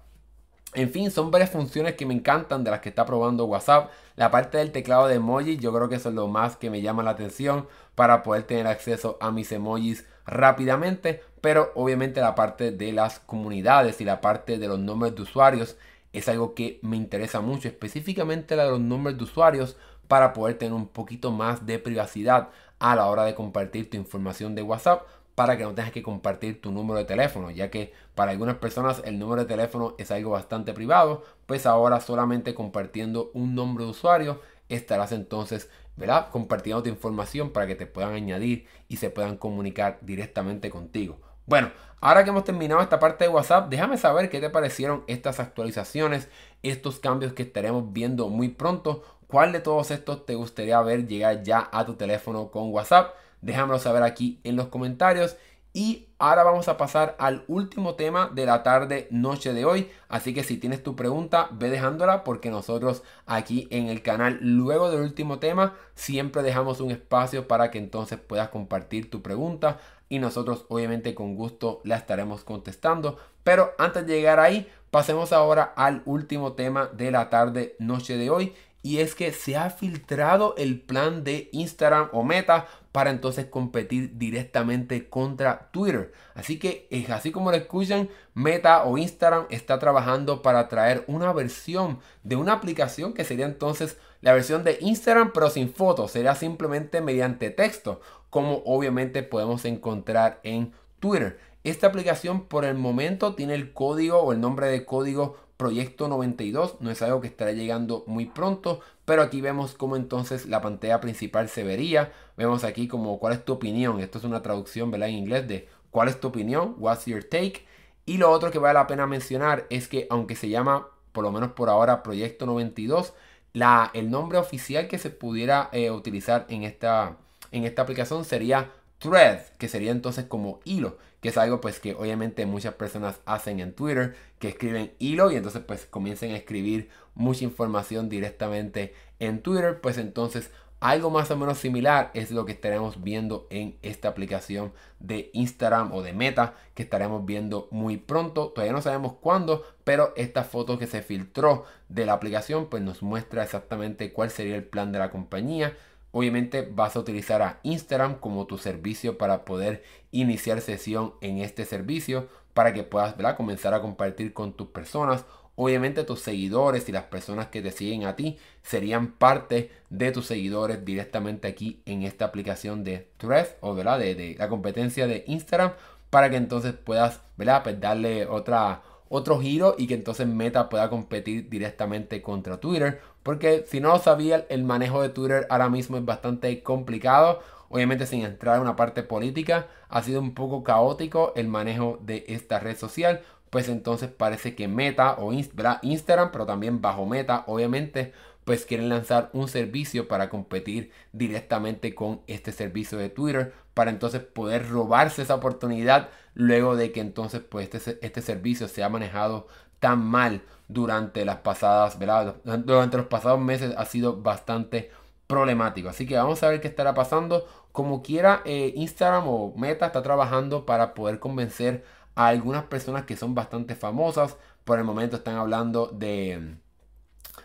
En fin, son varias funciones que me encantan de las que está probando WhatsApp. La parte del teclado de emojis, yo creo que eso es lo más que me llama la atención para poder tener acceso a mis emojis rápidamente. Pero obviamente la parte de las comunidades y la parte de los nombres de usuarios es algo que me interesa mucho. Específicamente la de los nombres de usuarios para poder tener un poquito más de privacidad a la hora de compartir tu información de WhatsApp para que no tengas que compartir tu número de teléfono, ya que para algunas personas el número de teléfono es algo bastante privado, pues ahora solamente compartiendo un nombre de usuario estarás entonces, ¿verdad? Compartiendo tu información para que te puedan añadir y se puedan comunicar directamente contigo. Bueno, ahora que hemos terminado esta parte de WhatsApp, déjame saber qué te parecieron estas actualizaciones, estos cambios que estaremos viendo muy pronto. ¿Cuál de todos estos te gustaría ver llegar ya a tu teléfono con WhatsApp? Déjamelo saber aquí en los comentarios. Y ahora vamos a pasar al último tema de la tarde noche de hoy. Así que si tienes tu pregunta, ve dejándola porque nosotros aquí en el canal, luego del último tema, siempre dejamos un espacio para que entonces puedas compartir tu pregunta y nosotros obviamente con gusto la estaremos contestando. Pero antes de llegar ahí, pasemos ahora al último tema de la tarde noche de hoy y es que se ha filtrado el plan de Instagram o Meta para entonces competir directamente contra Twitter. Así que es así como lo escuchan, Meta o Instagram está trabajando para traer una versión de una aplicación que sería entonces la versión de Instagram pero sin fotos, sería simplemente mediante texto, como obviamente podemos encontrar en Twitter. Esta aplicación por el momento tiene el código o el nombre de código Proyecto 92. No es algo que estará llegando muy pronto, pero aquí vemos cómo entonces la pantalla principal se vería. Vemos aquí como cuál es tu opinión. Esto es una traducción ¿verdad? en inglés de cuál es tu opinión, what's your take. Y lo otro que vale la pena mencionar es que aunque se llama, por lo menos por ahora, Proyecto 92, la, el nombre oficial que se pudiera eh, utilizar en esta, en esta aplicación sería Thread, que sería entonces como hilo, que es algo pues que obviamente muchas personas hacen en Twitter, que escriben hilo y entonces pues comiencen a escribir mucha información directamente en Twitter, pues entonces algo más o menos similar es lo que estaremos viendo en esta aplicación de Instagram o de Meta que estaremos viendo muy pronto. Todavía no sabemos cuándo, pero esta foto que se filtró de la aplicación pues nos muestra exactamente cuál sería el plan de la compañía. Obviamente vas a utilizar a Instagram como tu servicio para poder iniciar sesión en este servicio para que puedas comenzar a compartir con tus personas. Obviamente tus seguidores y las personas que te siguen a ti serían parte de tus seguidores directamente aquí en esta aplicación de Threads o ¿verdad? De, de, la competencia de Instagram para que entonces puedas ¿verdad? Pues darle otra, otro giro y que entonces Meta pueda competir directamente contra Twitter. Porque si no lo sabía, el manejo de Twitter ahora mismo es bastante complicado. Obviamente sin entrar en una parte política, ha sido un poco caótico el manejo de esta red social. Pues entonces parece que Meta o Instagram, pero también bajo Meta, obviamente, pues quieren lanzar un servicio para competir directamente con este servicio de Twitter para entonces poder robarse esa oportunidad luego de que entonces pues este, este servicio se ha manejado tan mal durante las pasadas. Durante los pasados meses ha sido bastante problemático. Así que vamos a ver qué estará pasando. Como quiera, eh, Instagram o Meta está trabajando para poder convencer a algunas personas que son bastante famosas. Por el momento están hablando de,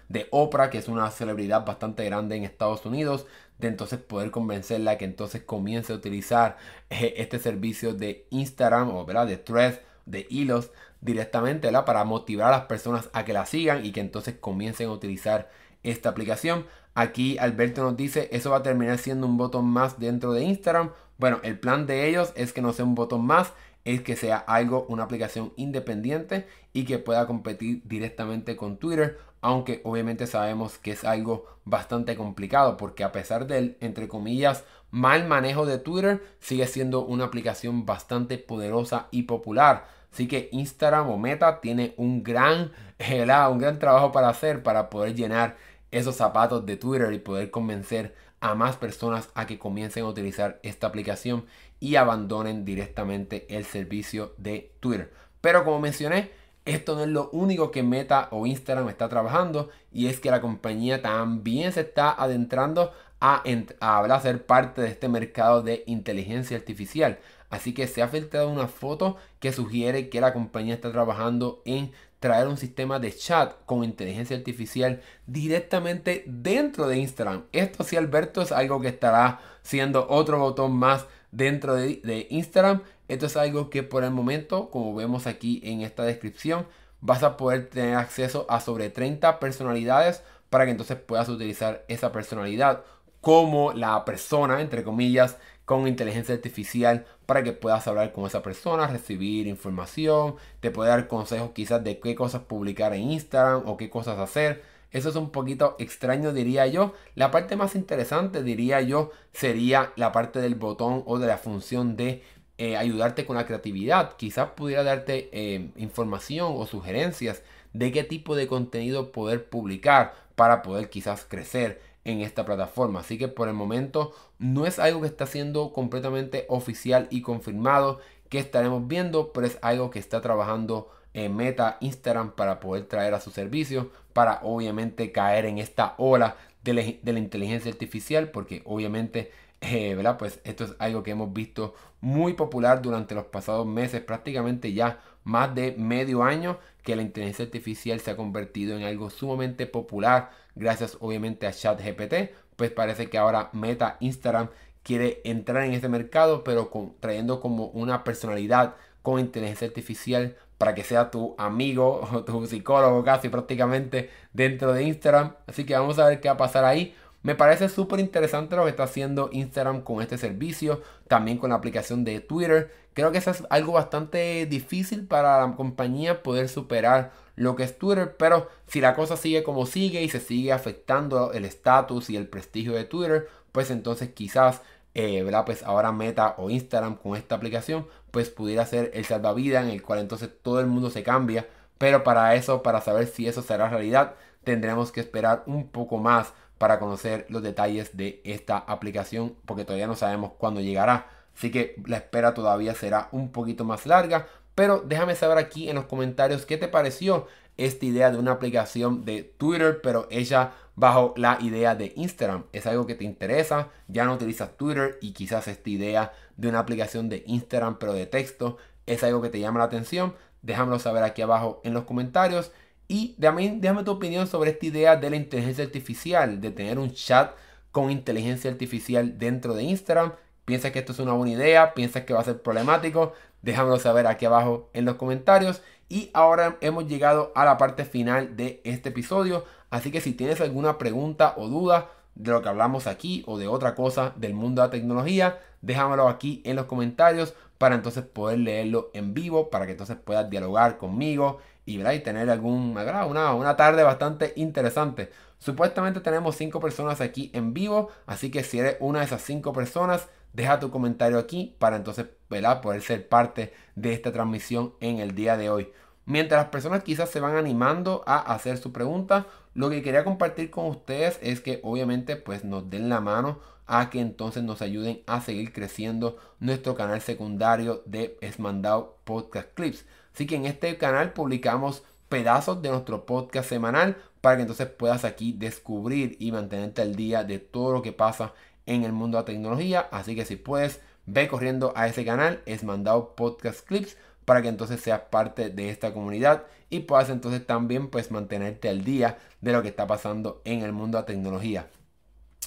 de Oprah, que es una celebridad bastante grande en Estados Unidos. De entonces poder convencerla que entonces comience a utilizar eh, este servicio de Instagram o ¿verdad? de Threads de hilos directamente, ¿verdad? Para motivar a las personas a que la sigan y que entonces comiencen a utilizar esta aplicación. Aquí Alberto nos dice, eso va a terminar siendo un botón más dentro de Instagram. Bueno, el plan de ellos es que no sea un botón más, es que sea algo, una aplicación independiente y que pueda competir directamente con Twitter, aunque obviamente sabemos que es algo bastante complicado porque a pesar del, entre comillas, mal manejo de Twitter, sigue siendo una aplicación bastante poderosa y popular. Así que Instagram o Meta tiene un gran, un gran trabajo para hacer para poder llenar esos zapatos de Twitter y poder convencer a más personas a que comiencen a utilizar esta aplicación y abandonen directamente el servicio de Twitter. Pero como mencioné, esto no es lo único que Meta o Instagram está trabajando y es que la compañía también se está adentrando a, a, ser parte de este mercado de inteligencia artificial. Así que se ha filtrado una foto que sugiere que la compañía está trabajando en traer un sistema de chat con inteligencia artificial directamente dentro de Instagram. Esto sí, Alberto, es algo que estará siendo otro botón más dentro de, de Instagram. Esto es algo que por el momento, como vemos aquí en esta descripción, vas a poder tener acceso a sobre 30 personalidades para que entonces puedas utilizar esa personalidad como la persona, entre comillas, con inteligencia artificial para que puedas hablar con esa persona, recibir información, te puede dar consejos quizás de qué cosas publicar en Instagram o qué cosas hacer. Eso es un poquito extraño, diría yo. La parte más interesante, diría yo, sería la parte del botón o de la función de eh, ayudarte con la creatividad. Quizás pudiera darte eh, información o sugerencias de qué tipo de contenido poder publicar para poder quizás crecer en esta plataforma. Así que por el momento no es algo que está siendo completamente oficial y confirmado que estaremos viendo, pero es algo que está trabajando en Meta, Instagram para poder traer a su servicio, para obviamente caer en esta ola de la, inteligencia artificial, porque obviamente, eh. Pues esto es algo que hemos visto muy popular durante los pasados meses, prácticamente ya más de medio año que la inteligencia artificial se ha convertido en algo sumamente popular gracias obviamente a ChatGPT, pues parece que ahora Meta Instagram quiere entrar en este mercado, pero trayendo como una personalidad con inteligencia artificial para que sea tu amigo o tu psicólogo casi prácticamente dentro de Instagram. Así que vamos a ver qué va a pasar ahí. Me parece súper interesante lo que está haciendo Instagram con este servicio, también con la aplicación de Twitter. Creo que eso es algo bastante difícil para la compañía poder superar lo que es Twitter, pero si la cosa sigue como sigue y se sigue afectando el estatus y el prestigio de Twitter, pues entonces quizás, eh, Pues ahora Meta o Instagram con esta aplicación, pues pudiera ser el salvavidas en el cual entonces todo el mundo se cambia, pero para eso, para saber si eso será realidad, tendremos que esperar un poco más para conocer los detalles de esta aplicación, porque todavía no sabemos cuándo llegará. Así que la espera todavía será un poquito más larga, pero déjame saber aquí en los comentarios qué te pareció esta idea de una aplicación de Twitter, pero ella bajo la idea de Instagram. ¿Es algo que te interesa? ¿Ya no utilizas Twitter y quizás esta idea de una aplicación de Instagram, pero de texto, es algo que te llama la atención? Déjamelo saber aquí abajo en los comentarios. Y déjame, déjame tu opinión sobre esta idea de la inteligencia artificial, de tener un chat con inteligencia artificial dentro de Instagram. ¿Piensas que esto es una buena idea? ¿Piensas que va a ser problemático? Déjamelo saber aquí abajo en los comentarios. Y ahora hemos llegado a la parte final de este episodio. Así que si tienes alguna pregunta o duda de lo que hablamos aquí o de otra cosa del mundo de la tecnología, déjamelo aquí en los comentarios para entonces poder leerlo en vivo, para que entonces puedas dialogar conmigo y, y tener algún, una, una tarde bastante interesante. Supuestamente tenemos 5 personas aquí en vivo, así que si eres una de esas 5 personas, deja tu comentario aquí para entonces poder ser parte de esta transmisión en el día de hoy. Mientras las personas quizás se van animando a hacer su pregunta, lo que quería compartir con ustedes es que obviamente pues nos den la mano a que entonces nos ayuden a seguir creciendo nuestro canal secundario de Esmandado Podcast Clips. Así que en este canal publicamos pedazos de nuestro podcast semanal para que entonces puedas aquí descubrir y mantenerte al día de todo lo que pasa en el mundo de la tecnología. Así que si puedes, ve corriendo a ese canal, es mandado podcast clips para que entonces seas parte de esta comunidad y puedas entonces también pues mantenerte al día de lo que está pasando en el mundo de la tecnología.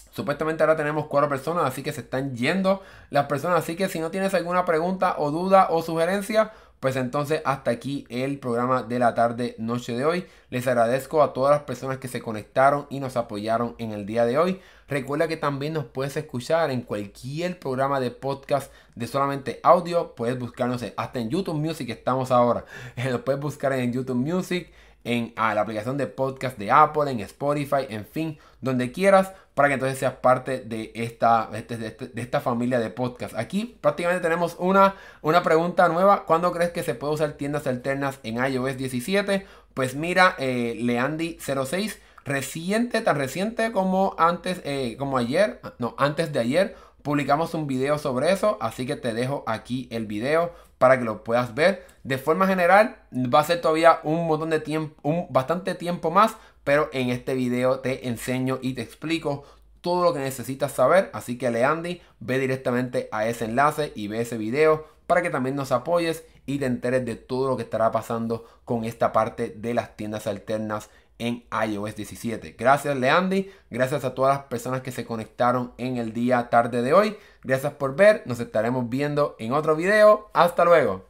Supuestamente ahora tenemos cuatro personas, así que se están yendo las personas. Así que si no tienes alguna pregunta o duda o sugerencia, Pues entonces hasta aquí el programa de la tarde noche de hoy. Les agradezco a todas las personas que se conectaron y nos apoyaron en el día de hoy. Recuerda que también nos puedes escuchar en cualquier programa de podcast de solamente audio. Puedes buscarnos hasta en YouTube Music estamos ahora. Nos puedes buscar en YouTube Music en la aplicación de podcast de Apple, en Spotify, en fin, donde quieras, para que entonces seas parte de esta, este, de, este, de esta familia de podcast. Aquí prácticamente tenemos una, una pregunta nueva. ¿Cuándo crees que se puede usar tiendas alternas en iOS 17? Pues mira, eh, Leandy06, reciente, tan reciente como antes, eh, como ayer, no, antes de ayer, publicamos un video sobre eso, así que te dejo aquí el video para que lo puedas ver. De forma general, va a ser todavía un montón de tiempo, un bastante tiempo más, pero en este video te enseño y te explico todo lo que necesitas saber. Así que Leandy, ve directamente a ese enlace y ve ese video para que también nos apoyes y te enteres de todo lo que estará pasando con esta parte de las tiendas alternas en iOS 17. Gracias Leandy, gracias a todas las personas que se conectaron en el día tarde de hoy. Gracias por ver, nos estaremos viendo en otro video. Hasta luego.